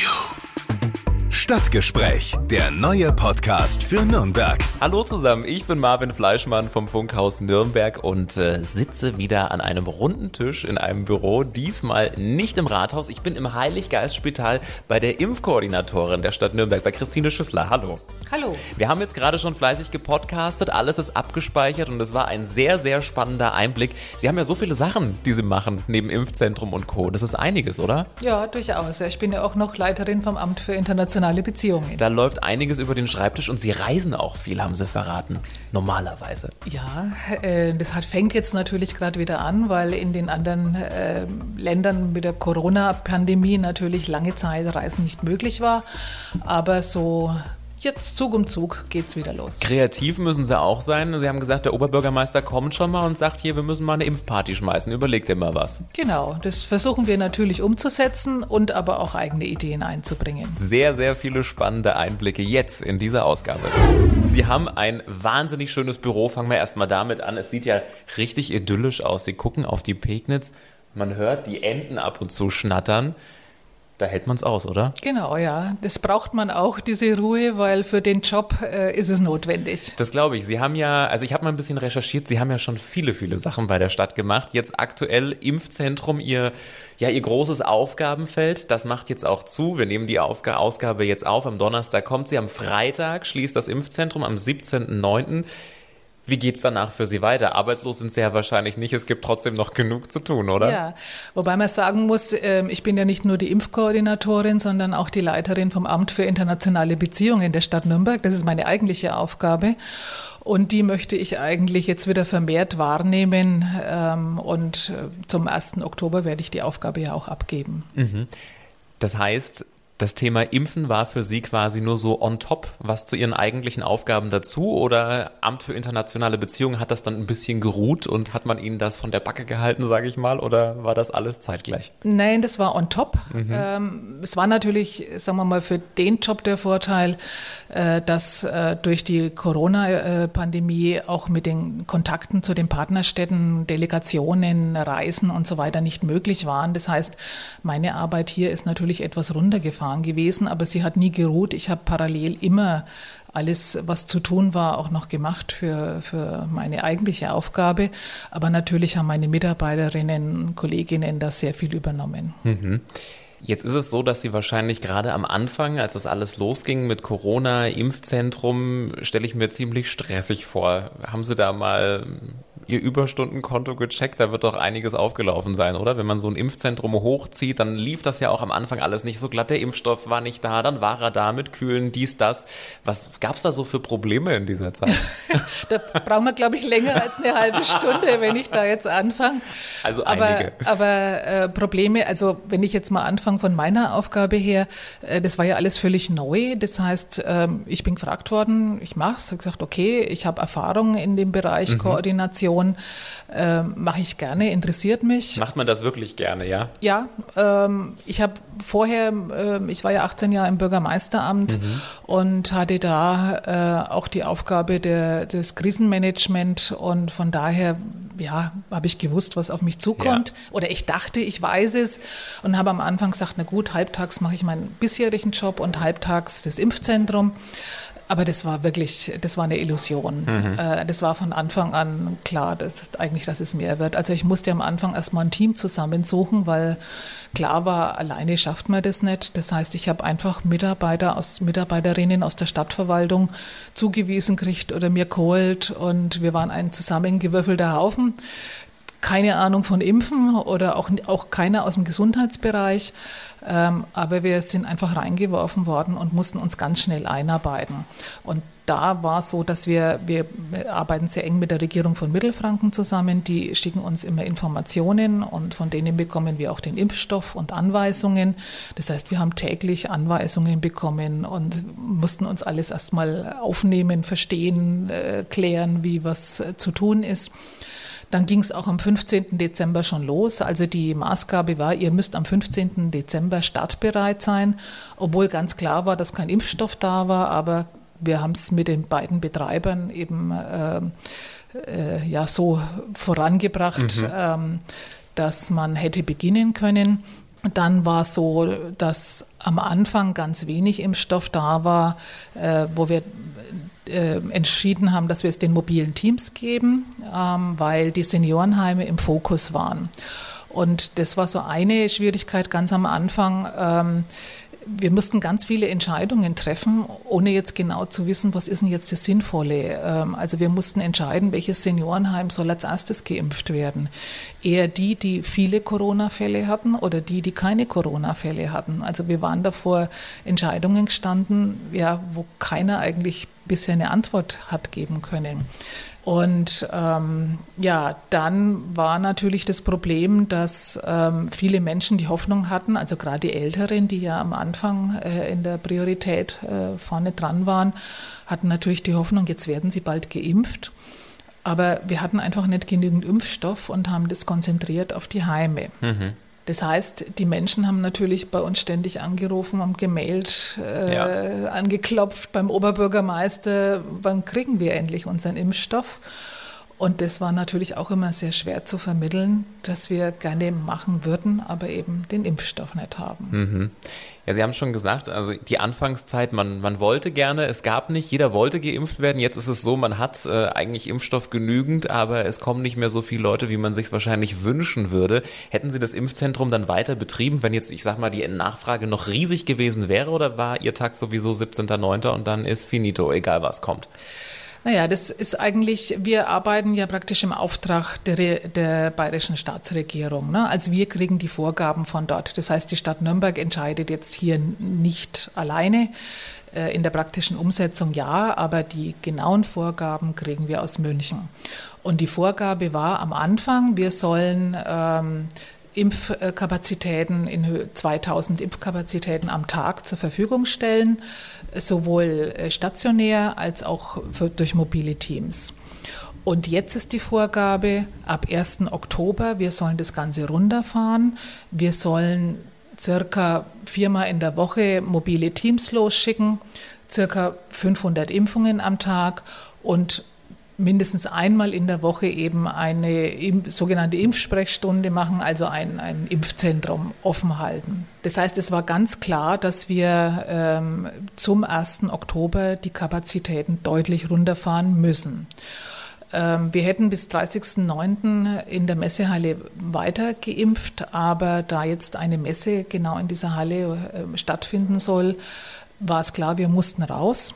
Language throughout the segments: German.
you. Stadtgespräch, der neue Podcast für Nürnberg. Hallo zusammen, ich bin Marvin Fleischmann vom Funkhaus Nürnberg und äh, sitze wieder an einem runden Tisch in einem Büro, diesmal nicht im Rathaus. Ich bin im Heiliggeistspital bei der Impfkoordinatorin der Stadt Nürnberg, bei Christine Schüssler. Hallo. Hallo. Wir haben jetzt gerade schon fleißig gepodcastet, alles ist abgespeichert und es war ein sehr, sehr spannender Einblick. Sie haben ja so viele Sachen, die Sie machen, neben Impfzentrum und Co. Das ist einiges, oder? Ja, durchaus. Ich bin ja auch noch Leiterin vom Amt für internationale Beziehungen. Da läuft einiges über den Schreibtisch und Sie reisen auch viel, haben Sie verraten. Normalerweise. Ja, äh, das hat, fängt jetzt natürlich gerade wieder an, weil in den anderen äh, Ländern mit der Corona-Pandemie natürlich lange Zeit Reisen nicht möglich war. Aber so jetzt Zug um Zug geht's wieder los. Kreativ müssen sie auch sein. Sie haben gesagt, der Oberbürgermeister kommt schon mal und sagt, hier, wir müssen mal eine Impfparty schmeißen. Überlegt dir mal was. Genau, das versuchen wir natürlich umzusetzen und aber auch eigene Ideen einzubringen. Sehr, sehr viele spannende Einblicke jetzt in dieser Ausgabe. Sie haben ein wahnsinnig schönes Büro. Fangen wir erstmal damit an. Es sieht ja richtig idyllisch aus. Sie gucken auf die Pegnitz. Man hört die Enten ab und zu schnattern. Da hält man es aus, oder? Genau, ja. Das braucht man auch, diese Ruhe, weil für den Job äh, ist es notwendig. Das glaube ich. Sie haben ja, also ich habe mal ein bisschen recherchiert, Sie haben ja schon viele, viele Sachen bei der Stadt gemacht. Jetzt aktuell Impfzentrum, Ihr, ja, Ihr großes Aufgabenfeld, das macht jetzt auch zu. Wir nehmen die Aufga Ausgabe jetzt auf. Am Donnerstag kommt sie, am Freitag schließt das Impfzentrum, am 17.09. Wie geht's danach für Sie weiter? Arbeitslos sind Sie ja wahrscheinlich nicht. Es gibt trotzdem noch genug zu tun, oder? Ja, wobei man sagen muss, ähm, ich bin ja nicht nur die Impfkoordinatorin, sondern auch die Leiterin vom Amt für internationale Beziehungen der Stadt Nürnberg. Das ist meine eigentliche Aufgabe. Und die möchte ich eigentlich jetzt wieder vermehrt wahrnehmen. Ähm, und äh, zum 1. Oktober werde ich die Aufgabe ja auch abgeben. Mhm. Das heißt, das Thema Impfen war für Sie quasi nur so on top, was zu Ihren eigentlichen Aufgaben dazu? Oder Amt für internationale Beziehungen hat das dann ein bisschen geruht und hat man Ihnen das von der Backe gehalten, sage ich mal? Oder war das alles zeitgleich? Nein, das war on top. Mhm. Ähm, es war natürlich, sagen wir mal, für den Job der Vorteil, äh, dass äh, durch die Corona-Pandemie auch mit den Kontakten zu den Partnerstädten, Delegationen, Reisen und so weiter nicht möglich waren. Das heißt, meine Arbeit hier ist natürlich etwas runtergefahren gewesen, aber sie hat nie geruht. Ich habe parallel immer alles, was zu tun war, auch noch gemacht für, für meine eigentliche Aufgabe. Aber natürlich haben meine Mitarbeiterinnen, Kolleginnen da sehr viel übernommen. Mhm. Jetzt ist es so, dass Sie wahrscheinlich gerade am Anfang, als das alles losging mit Corona, Impfzentrum, stelle ich mir ziemlich stressig vor. Haben Sie da mal Ihr Überstundenkonto gecheckt, da wird doch einiges aufgelaufen sein, oder? Wenn man so ein Impfzentrum hochzieht, dann lief das ja auch am Anfang alles nicht so glatt. Der Impfstoff war nicht da, dann war er da mit Kühlen, dies, das. Was gab es da so für Probleme in dieser Zeit? da brauchen wir, glaube ich, länger als eine halbe Stunde, wenn ich da jetzt anfange. Also einige. Aber, aber äh, Probleme, also wenn ich jetzt mal anfange von meiner Aufgabe her, äh, das war ja alles völlig neu. Das heißt, ähm, ich bin gefragt worden, ich mache es, habe gesagt, okay, ich habe Erfahrung in dem Bereich mhm. Koordination Kommunikation äh, mache ich gerne, interessiert mich. Macht man das wirklich gerne, ja? Ja, ähm, ich habe vorher, äh, ich war ja 18 Jahre im Bürgermeisteramt mhm. und hatte da äh, auch die Aufgabe der, des Krisenmanagement und von daher ja, habe ich gewusst, was auf mich zukommt. Ja. Oder ich dachte, ich weiß es und habe am Anfang gesagt, na gut, halbtags mache ich meinen bisherigen Job und halbtags das Impfzentrum. Aber das war wirklich, das war eine Illusion. Mhm. Äh, das war von Anfang an klar, dass eigentlich, dass es mehr wird. Also ich musste am Anfang erstmal ein Team zusammensuchen, weil klar war, alleine schafft man das nicht. Das heißt, ich habe einfach Mitarbeiter aus Mitarbeiterinnen aus der Stadtverwaltung zugewiesen gekriegt oder mir geholt und wir waren ein zusammengewürfelter Haufen keine Ahnung von Impfen oder auch, auch keiner aus dem Gesundheitsbereich. Ähm, aber wir sind einfach reingeworfen worden und mussten uns ganz schnell einarbeiten. Und da war es so, dass wir, wir arbeiten sehr eng mit der Regierung von Mittelfranken zusammen. Die schicken uns immer Informationen und von denen bekommen wir auch den Impfstoff und Anweisungen. Das heißt, wir haben täglich Anweisungen bekommen und mussten uns alles erstmal aufnehmen, verstehen, äh, klären, wie was äh, zu tun ist. Dann ging es auch am 15. Dezember schon los. Also die Maßgabe war, ihr müsst am 15. Dezember startbereit sein, obwohl ganz klar war, dass kein Impfstoff da war. Aber wir haben es mit den beiden Betreibern eben äh, äh, ja so vorangebracht, mhm. ähm, dass man hätte beginnen können. Dann war es so, dass am Anfang ganz wenig Impfstoff da war, äh, wo wir äh, entschieden haben, dass wir es den mobilen Teams geben, ähm, weil die Seniorenheime im Fokus waren. Und das war so eine Schwierigkeit ganz am Anfang. Ähm, wir mussten ganz viele Entscheidungen treffen, ohne jetzt genau zu wissen, was ist denn jetzt das Sinnvolle. Ähm, also wir mussten entscheiden, welches Seniorenheim soll als erstes geimpft werden. Eher die, die viele Corona-Fälle hatten oder die, die keine Corona-Fälle hatten. Also wir waren davor Entscheidungen gestanden, ja, wo keiner eigentlich bisher eine Antwort hat geben können. Und ähm, ja, dann war natürlich das Problem, dass ähm, viele Menschen die Hoffnung hatten, also gerade die Älteren, die ja am Anfang äh, in der Priorität äh, vorne dran waren, hatten natürlich die Hoffnung, jetzt werden sie bald geimpft. Aber wir hatten einfach nicht genügend Impfstoff und haben das konzentriert auf die Heime. Mhm. Das heißt, die Menschen haben natürlich bei uns ständig angerufen und gemailt, äh, ja. angeklopft beim Oberbürgermeister, wann kriegen wir endlich unseren Impfstoff? Und das war natürlich auch immer sehr schwer zu vermitteln, dass wir gerne machen würden, aber eben den Impfstoff nicht haben. Mhm. Ja, Sie haben schon gesagt, also die Anfangszeit, man, man wollte gerne, es gab nicht, jeder wollte geimpft werden. Jetzt ist es so, man hat äh, eigentlich Impfstoff genügend, aber es kommen nicht mehr so viele Leute, wie man sich wahrscheinlich wünschen würde. Hätten Sie das Impfzentrum dann weiter betrieben, wenn jetzt, ich sag mal, die Nachfrage noch riesig gewesen wäre oder war Ihr Tag sowieso 17.09. und dann ist finito, egal was kommt? Naja, das ist eigentlich, wir arbeiten ja praktisch im Auftrag der, der bayerischen Staatsregierung. Ne? Also wir kriegen die Vorgaben von dort. Das heißt, die Stadt Nürnberg entscheidet jetzt hier nicht alleine. Äh, in der praktischen Umsetzung ja, aber die genauen Vorgaben kriegen wir aus München. Und die Vorgabe war am Anfang, wir sollen ähm, Impfkapazitäten in 2000 Impfkapazitäten am Tag zur Verfügung stellen, sowohl äh, stationär als auch für, durch mobile Teams. Und jetzt ist die Vorgabe ab 1. Oktober, wir sollen das Ganze runterfahren. Wir sollen circa viermal in der Woche mobile Teams losschicken, circa 500 Impfungen am Tag und mindestens einmal in der Woche eben eine sogenannte Impfsprechstunde machen, also ein, ein Impfzentrum offen halten. Das heißt, es war ganz klar, dass wir ähm, zum 1. Oktober die Kapazitäten deutlich runterfahren müssen. Ähm, wir hätten bis 30.09. in der Messehalle weiter geimpft, aber da jetzt eine Messe genau in dieser Halle äh, stattfinden soll, war es klar, wir mussten raus.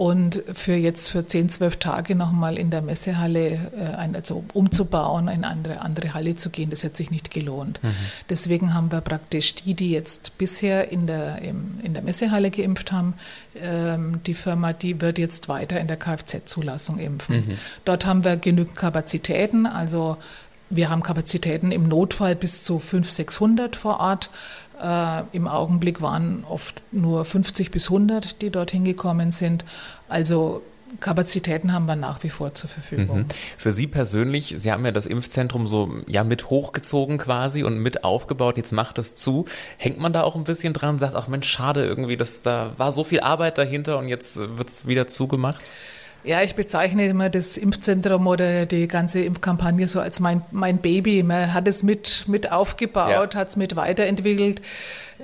Und für jetzt für 10, 12 Tage nochmal in der Messehalle äh, also umzubauen, in eine andere, andere Halle zu gehen, das hätte sich nicht gelohnt. Mhm. Deswegen haben wir praktisch die, die jetzt bisher in der, im, in der Messehalle geimpft haben, ähm, die Firma, die wird jetzt weiter in der Kfz-Zulassung impfen. Mhm. Dort haben wir genügend Kapazitäten, also wir haben Kapazitäten im Notfall bis zu 500, 600 vor Ort. Äh, Im Augenblick waren oft nur 50 bis 100, die dorthin gekommen sind. Also Kapazitäten haben wir nach wie vor zur Verfügung. Mhm. Für Sie persönlich, Sie haben ja das Impfzentrum so ja mit hochgezogen quasi und mit aufgebaut, jetzt macht es zu. Hängt man da auch ein bisschen dran und sagt, ach Mensch, schade irgendwie, dass da war so viel Arbeit dahinter und jetzt wird es wieder zugemacht? Ja, ich bezeichne immer das Impfzentrum oder die ganze Impfkampagne so als mein, mein Baby. Man hat es mit, mit aufgebaut, ja. hat es mit weiterentwickelt.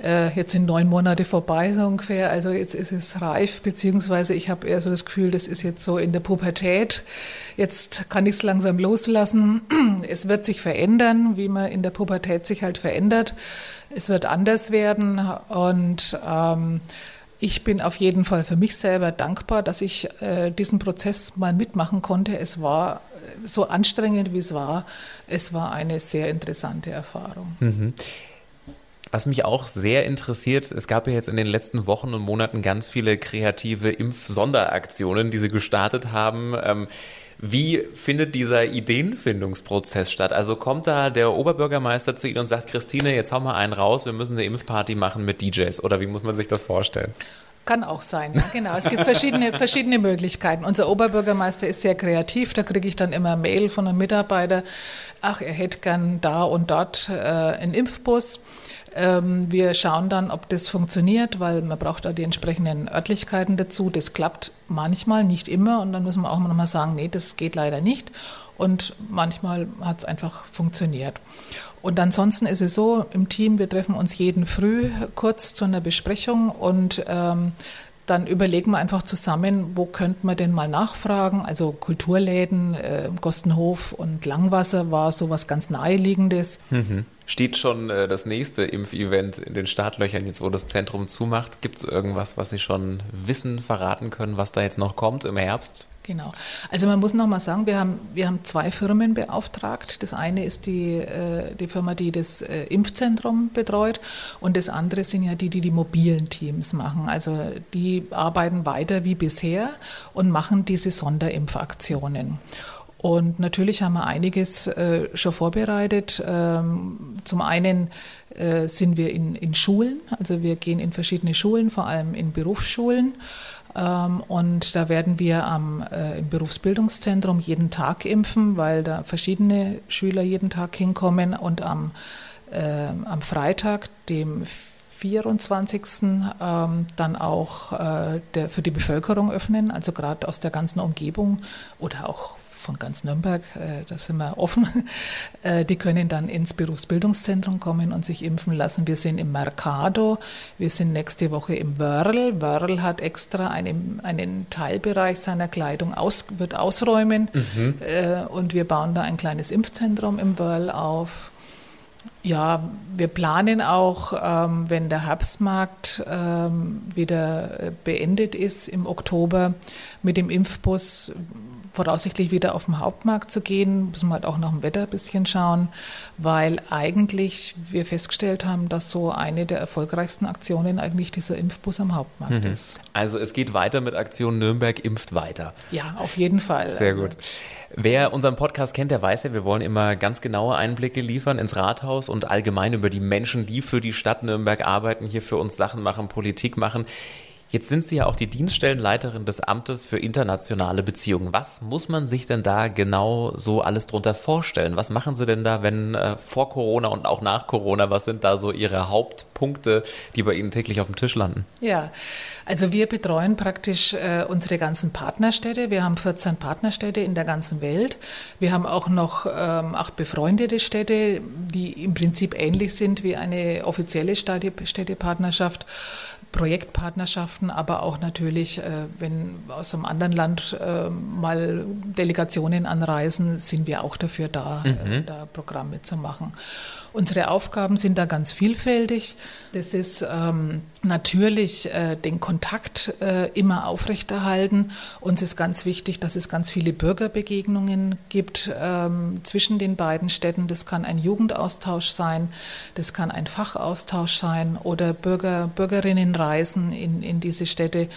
Äh, jetzt sind neun Monate vorbei so ungefähr. Also jetzt ist es reif, beziehungsweise ich habe eher so das Gefühl, das ist jetzt so in der Pubertät. Jetzt kann ich es langsam loslassen. Es wird sich verändern, wie man in der Pubertät sich halt verändert. Es wird anders werden und ähm, ich bin auf jeden Fall für mich selber dankbar, dass ich äh, diesen Prozess mal mitmachen konnte. Es war äh, so anstrengend, wie es war. Es war eine sehr interessante Erfahrung. Mhm. Was mich auch sehr interessiert, es gab ja jetzt in den letzten Wochen und Monaten ganz viele kreative Impfsonderaktionen, die Sie gestartet haben. Ähm, wie findet dieser Ideenfindungsprozess statt? Also kommt da der Oberbürgermeister zu Ihnen und sagt, Christine, jetzt hau mal einen raus, wir müssen eine Impfparty machen mit DJs. Oder wie muss man sich das vorstellen? Kann auch sein, ja, genau. Es gibt verschiedene, verschiedene Möglichkeiten. Unser Oberbürgermeister ist sehr kreativ. Da kriege ich dann immer Mail von einem Mitarbeiter, ach, er hätte gern da und dort äh, einen Impfbus. Ähm, wir schauen dann, ob das funktioniert, weil man braucht da die entsprechenden Örtlichkeiten dazu. Das klappt manchmal, nicht immer. Und dann müssen wir auch nochmal sagen, nee, das geht leider nicht. und manchmal hat es einfach funktioniert. Und ansonsten ist es so, im Team, wir treffen uns jeden Früh kurz zu einer Besprechung und ähm, dann überlegen wir einfach zusammen, wo könnte man denn mal nachfragen. Also Kulturläden, äh, Gostenhof und Langwasser war so was ganz Naheliegendes. Mhm. Steht schon äh, das nächste Impfevent in den Startlöchern, jetzt wo das Zentrum zumacht? Gibt es irgendwas, was Sie schon wissen, verraten können, was da jetzt noch kommt im Herbst? Genau. Also man muss noch mal sagen, wir haben, wir haben zwei Firmen beauftragt. Das eine ist die, äh, die Firma, die das äh, Impfzentrum betreut und das andere sind ja die, die die mobilen Teams machen. Also die arbeiten weiter wie bisher und machen diese Sonderimpfaktionen. Und natürlich haben wir einiges äh, schon vorbereitet. Ähm, zum einen sind wir in, in Schulen, also wir gehen in verschiedene Schulen, vor allem in Berufsschulen. Ähm, und da werden wir am, äh, im Berufsbildungszentrum jeden Tag impfen, weil da verschiedene Schüler jeden Tag hinkommen. Und am, äh, am Freitag, dem 24. Ähm, dann auch äh, der, für die Bevölkerung öffnen, also gerade aus der ganzen Umgebung oder auch von ganz Nürnberg, äh, da sind wir offen, äh, die können dann ins Berufsbildungszentrum kommen und sich impfen lassen. Wir sind im Mercado, wir sind nächste Woche im Wörl. Wörl hat extra einen, einen Teilbereich seiner Kleidung aus, wird ausräumen mhm. äh, und wir bauen da ein kleines Impfzentrum im Wörl auf. Ja, wir planen auch, ähm, wenn der Herbstmarkt ähm, wieder beendet ist im Oktober, mit dem Impfbus voraussichtlich wieder auf den Hauptmarkt zu gehen. Müssen wir halt auch nach dem Wetter ein bisschen schauen, weil eigentlich wir festgestellt haben, dass so eine der erfolgreichsten Aktionen eigentlich dieser Impfbus am Hauptmarkt mhm. ist. Also es geht weiter mit Aktion Nürnberg impft weiter. Ja, auf jeden Fall. Sehr gut. Wer unseren Podcast kennt, der weiß ja, wir wollen immer ganz genaue Einblicke liefern ins Rathaus und allgemein über die Menschen, die für die Stadt Nürnberg arbeiten, hier für uns Sachen machen, Politik machen. Jetzt sind Sie ja auch die Dienststellenleiterin des Amtes für internationale Beziehungen. Was muss man sich denn da genau so alles drunter vorstellen? Was machen Sie denn da, wenn äh, vor Corona und auch nach Corona, was sind da so Ihre Hauptpunkte, die bei Ihnen täglich auf dem Tisch landen? Ja, also wir betreuen praktisch äh, unsere ganzen Partnerstädte. Wir haben 14 Partnerstädte in der ganzen Welt. Wir haben auch noch ähm, acht befreundete Städte, die im Prinzip ähnlich sind wie eine offizielle Städtepartnerschaft. Projektpartnerschaften, aber auch natürlich, äh, wenn aus einem anderen Land äh, mal Delegationen anreisen, sind wir auch dafür da, äh, mhm. da Programme zu machen. Unsere Aufgaben sind da ganz vielfältig. Das ist ähm, natürlich äh, den Kontakt äh, immer aufrechterhalten. Uns ist ganz wichtig, dass es ganz viele Bürgerbegegnungen gibt ähm, zwischen den beiden Städten. Das kann ein Jugendaustausch sein, das kann ein Fachaustausch sein oder Bürger, Bürgerinnenreisen in, in diese Städte,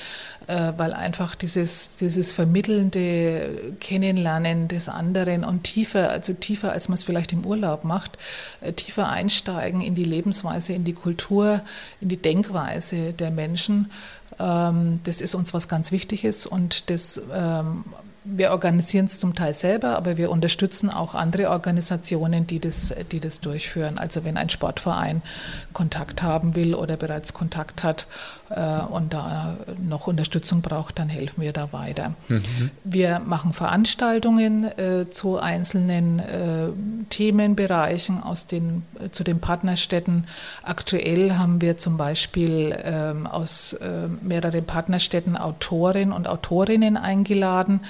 äh, weil einfach dieses, dieses vermittelnde Kennenlernen des anderen und tiefer, also tiefer, als man es vielleicht im Urlaub macht, äh, tiefer einsteigen in die Lebensweise, in die Kultur, in die Denkweise der Menschen. Ähm, das ist uns was ganz Wichtiges und das ähm, wir organisieren es zum Teil selber, aber wir unterstützen auch andere Organisationen, die das, die das durchführen. Also wenn ein Sportverein Kontakt haben will oder bereits Kontakt hat und da noch Unterstützung braucht, dann helfen wir da weiter. Mhm. Wir machen Veranstaltungen äh, zu einzelnen äh, Themenbereichen aus den, äh, zu den Partnerstädten. Aktuell haben wir zum Beispiel ähm, aus äh, mehreren Partnerstädten Autorinnen und Autorinnen eingeladen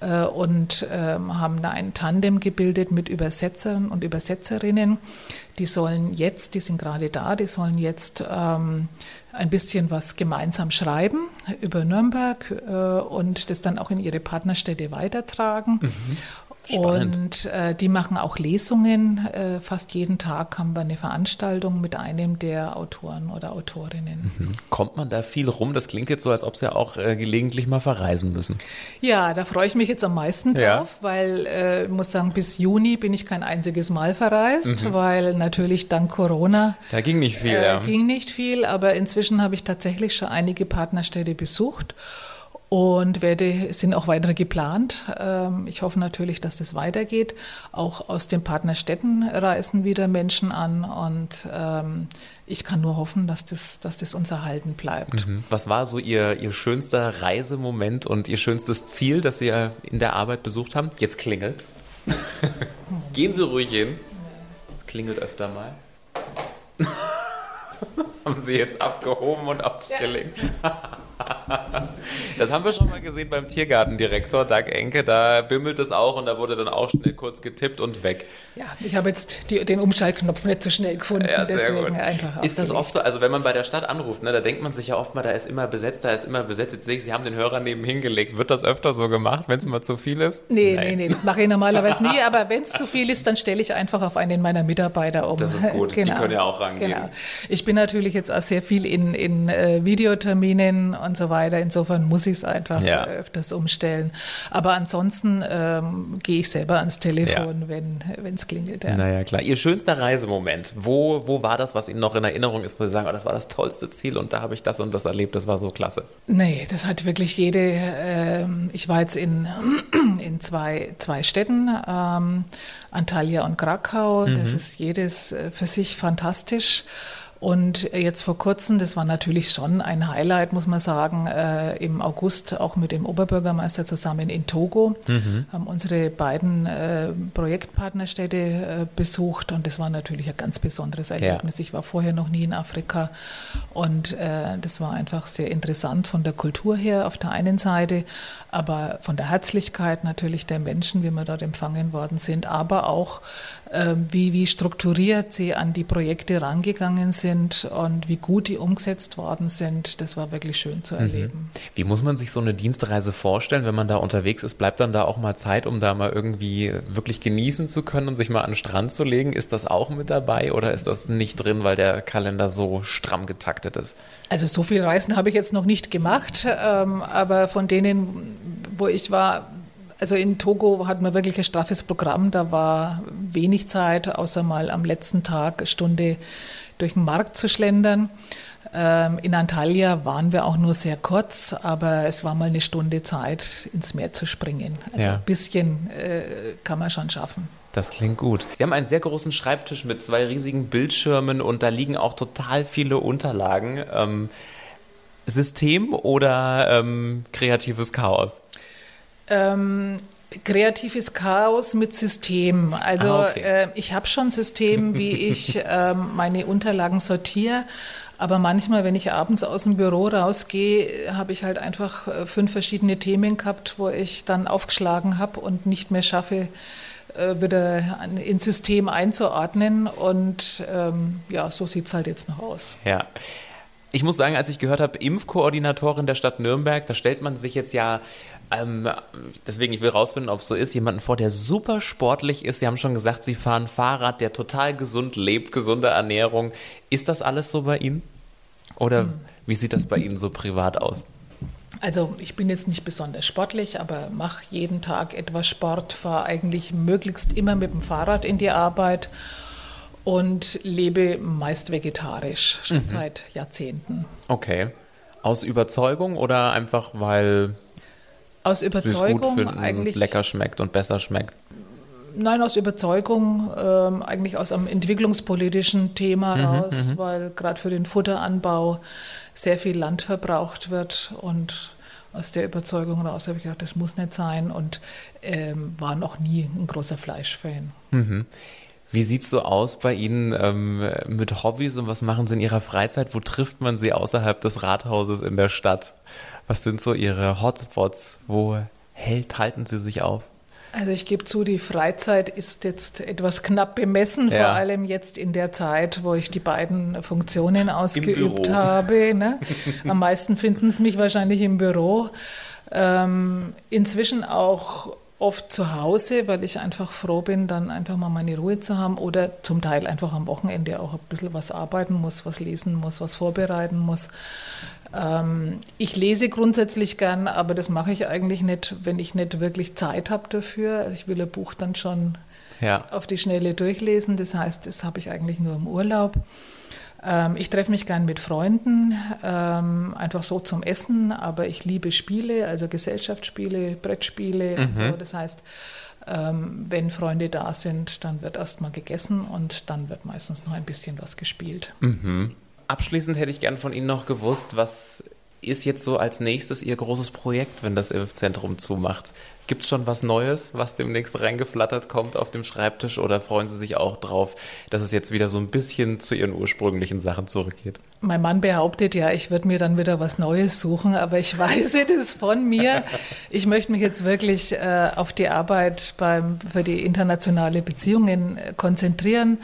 äh, und ähm, haben da ein Tandem gebildet mit Übersetzern und Übersetzerinnen. Die sollen jetzt, die sind gerade da, die sollen jetzt ähm, ein bisschen was gemeinsam schreiben über Nürnberg äh, und das dann auch in ihre Partnerstädte weitertragen. Mhm. Spannend. Und äh, die machen auch Lesungen. Äh, fast jeden Tag haben wir eine Veranstaltung mit einem der Autoren oder Autorinnen. Mhm. Kommt man da viel rum? Das klingt jetzt so, als ob Sie auch äh, gelegentlich mal verreisen müssen. Ja, da freue ich mich jetzt am meisten drauf, ja. weil äh, ich muss sagen, bis Juni bin ich kein einziges Mal verreist, mhm. weil natürlich dank Corona. Da ging nicht viel. Äh, ja. Ging nicht viel, aber inzwischen habe ich tatsächlich schon einige Partnerstädte besucht und werde, sind auch weitere geplant. Ähm, ich hoffe natürlich, dass das weitergeht. Auch aus den Partnerstädten reisen wieder Menschen an und ähm, ich kann nur hoffen, dass das, dass das uns erhalten bleibt. Mhm. Was war so Ihr, Ihr schönster Reisemoment und Ihr schönstes Ziel, das Sie in der Arbeit besucht haben? Jetzt klingelt's. Gehen Sie ruhig hin. Es klingelt öfter mal. haben Sie jetzt abgehoben und abgelegt. Ja. Das haben wir schon mal gesehen beim Tiergartendirektor Doug Enke. Da bimmelt es auch und da wurde dann auch schnell kurz getippt und weg. Ja, ich habe jetzt die, den Umschaltknopf nicht so schnell gefunden. Ja, deswegen einfach Ist das oft so? Also wenn man bei der Stadt anruft, ne, da denkt man sich ja oft mal, da ist immer besetzt, da ist immer besetzt. Jetzt sehe ich, Sie haben den Hörer nebenhin gelegt. Wird das öfter so gemacht, wenn es mal zu viel ist? Nee, Nein. nee, nee, das mache ich normalerweise nie. Aber wenn es zu viel ist, dann stelle ich einfach auf einen meiner Mitarbeiter um. Das ist gut, genau. die können ja auch rangehen. Genau. Ich bin natürlich jetzt auch sehr viel in, in äh, Videoterminen und so weiter. Insofern muss ich es einfach ja. öfters umstellen. Aber ansonsten ähm, gehe ich selber ans Telefon, ja. wenn es klingelt. Ja. Naja, klar. Ihr schönster Reisemoment, wo, wo war das, was Ihnen noch in Erinnerung ist, wo Sie sagen, oh, das war das tollste Ziel und da habe ich das und das erlebt, das war so klasse? Nee, das hat wirklich jede, äh, ich war jetzt in, in zwei, zwei Städten, ähm, Antalya und Krakau, mhm. das ist jedes äh, für sich fantastisch. Und jetzt vor kurzem, das war natürlich schon ein Highlight, muss man sagen, äh, im August auch mit dem Oberbürgermeister zusammen in Togo, mhm. haben unsere beiden äh, Projektpartnerstädte äh, besucht und das war natürlich ein ganz besonderes Erlebnis. Ja. Ich war vorher noch nie in Afrika und äh, das war einfach sehr interessant von der Kultur her auf der einen Seite, aber von der Herzlichkeit natürlich der Menschen, wie wir dort empfangen worden sind, aber auch wie, wie strukturiert sie an die Projekte rangegangen sind und wie gut die umgesetzt worden sind, das war wirklich schön zu mhm. erleben. Wie muss man sich so eine Dienstreise vorstellen, wenn man da unterwegs ist? Bleibt dann da auch mal Zeit, um da mal irgendwie wirklich genießen zu können und sich mal an den Strand zu legen? Ist das auch mit dabei oder ist das nicht drin, weil der Kalender so stramm getaktet ist? Also so viele Reisen habe ich jetzt noch nicht gemacht, ähm, aber von denen, wo ich war, also in Togo hatten wir wirklich ein straffes Programm. Da war wenig Zeit, außer mal am letzten Tag eine Stunde durch den Markt zu schlendern. Ähm, in Antalya waren wir auch nur sehr kurz, aber es war mal eine Stunde Zeit, ins Meer zu springen. Also ja. ein bisschen äh, kann man schon schaffen. Das klingt gut. Sie haben einen sehr großen Schreibtisch mit zwei riesigen Bildschirmen und da liegen auch total viele Unterlagen. Ähm, System oder ähm, kreatives Chaos? Ähm, kreatives Chaos mit System. Also ah, okay. äh, ich habe schon System, wie ich äh, meine Unterlagen sortiere. Aber manchmal, wenn ich abends aus dem Büro rausgehe, habe ich halt einfach äh, fünf verschiedene Themen gehabt, wo ich dann aufgeschlagen habe und nicht mehr schaffe, äh, wieder ins System einzuordnen. Und ähm, ja, so sieht es halt jetzt noch aus. Ja. Ich muss sagen, als ich gehört habe, Impfkoordinatorin der Stadt Nürnberg, da stellt man sich jetzt ja ähm, deswegen, ich will rausfinden, ob es so ist, jemanden vor, der super sportlich ist. Sie haben schon gesagt, Sie fahren Fahrrad, der total gesund lebt, gesunde Ernährung. Ist das alles so bei Ihnen? Oder hm. wie sieht das bei Ihnen so privat aus? Also ich bin jetzt nicht besonders sportlich, aber mache jeden Tag etwas Sport, fahre eigentlich möglichst immer mit dem Fahrrad in die Arbeit und lebe meist vegetarisch schon mhm. seit Jahrzehnten. Okay. Aus Überzeugung oder einfach weil aus Überzeugung gut finden, eigentlich lecker schmeckt und besser schmeckt. Nein, aus Überzeugung, ähm, eigentlich aus einem entwicklungspolitischen Thema mhm, raus, mhm. weil gerade für den Futteranbau sehr viel Land verbraucht wird und aus der Überzeugung raus habe ich gedacht, das muss nicht sein und ähm, war noch nie ein großer Fleischfan. Mhm. Wie sieht es so aus bei Ihnen ähm, mit Hobbys und was machen Sie in Ihrer Freizeit? Wo trifft man Sie außerhalb des Rathauses in der Stadt? Was sind so Ihre Hotspots? Wo hält, halten Sie sich auf? Also ich gebe zu, die Freizeit ist jetzt etwas knapp bemessen, ja. vor allem jetzt in der Zeit, wo ich die beiden Funktionen ausgeübt habe. Ne? Am meisten finden Sie mich wahrscheinlich im Büro. Ähm, inzwischen auch oft zu Hause, weil ich einfach froh bin, dann einfach mal meine Ruhe zu haben oder zum Teil einfach am Wochenende auch ein bisschen was arbeiten muss, was lesen muss, was vorbereiten muss. Ähm, ich lese grundsätzlich gern, aber das mache ich eigentlich nicht, wenn ich nicht wirklich Zeit habe dafür. Also ich will ein Buch dann schon ja. auf die Schnelle durchlesen. Das heißt, das habe ich eigentlich nur im Urlaub. Ähm, ich treffe mich gern mit Freunden, ähm, einfach so zum Essen, aber ich liebe Spiele, also Gesellschaftsspiele, Brettspiele mhm. und so. Das heißt, ähm, wenn Freunde da sind, dann wird erstmal gegessen und dann wird meistens noch ein bisschen was gespielt. Mhm. Abschließend hätte ich gern von Ihnen noch gewusst, was ist jetzt so als nächstes Ihr großes Projekt, wenn das Impfzentrum zumacht? Gibt es schon was Neues, was demnächst reingeflattert kommt auf dem Schreibtisch oder freuen Sie sich auch drauf, dass es jetzt wieder so ein bisschen zu Ihren ursprünglichen Sachen zurückgeht? Mein Mann behauptet ja, ich würde mir dann wieder was Neues suchen, aber ich weiß das von mir. Ich möchte mich jetzt wirklich äh, auf die Arbeit beim, für die internationale Beziehungen äh, konzentrieren.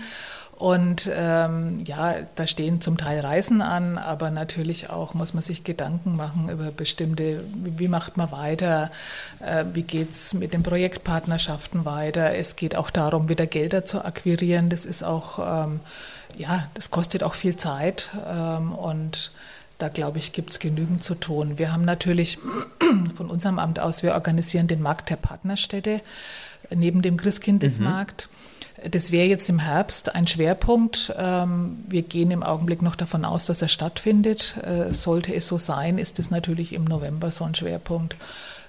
Und ähm, ja, da stehen zum Teil Reisen an, aber natürlich auch muss man sich Gedanken machen über bestimmte, wie, wie macht man weiter, äh, wie geht es mit den Projektpartnerschaften weiter. Es geht auch darum, wieder Gelder zu akquirieren. Das ist auch, ähm, ja, das kostet auch viel Zeit ähm, und da glaube ich, gibt es genügend zu tun. Wir haben natürlich von unserem Amt aus, wir organisieren den Markt der Partnerstädte neben dem Christkindesmarkt. Mhm. Das wäre jetzt im Herbst ein Schwerpunkt. Ähm, wir gehen im Augenblick noch davon aus, dass er stattfindet. Äh, sollte es so sein, ist es natürlich im November so ein Schwerpunkt,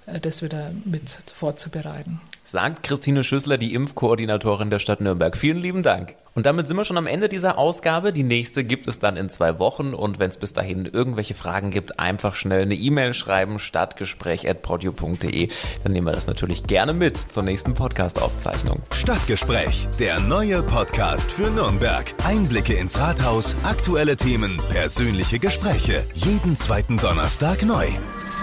äh, das wieder mit vorzubereiten sagt Christine Schüssler, die Impfkoordinatorin der Stadt Nürnberg. Vielen lieben Dank. Und damit sind wir schon am Ende dieser Ausgabe. Die nächste gibt es dann in zwei Wochen. Und wenn es bis dahin irgendwelche Fragen gibt, einfach schnell eine E-Mail schreiben, stadtgespräch.podio.de. Dann nehmen wir das natürlich gerne mit zur nächsten Podcast-Aufzeichnung. Stadtgespräch, der neue Podcast für Nürnberg. Einblicke ins Rathaus, aktuelle Themen, persönliche Gespräche. Jeden zweiten Donnerstag neu.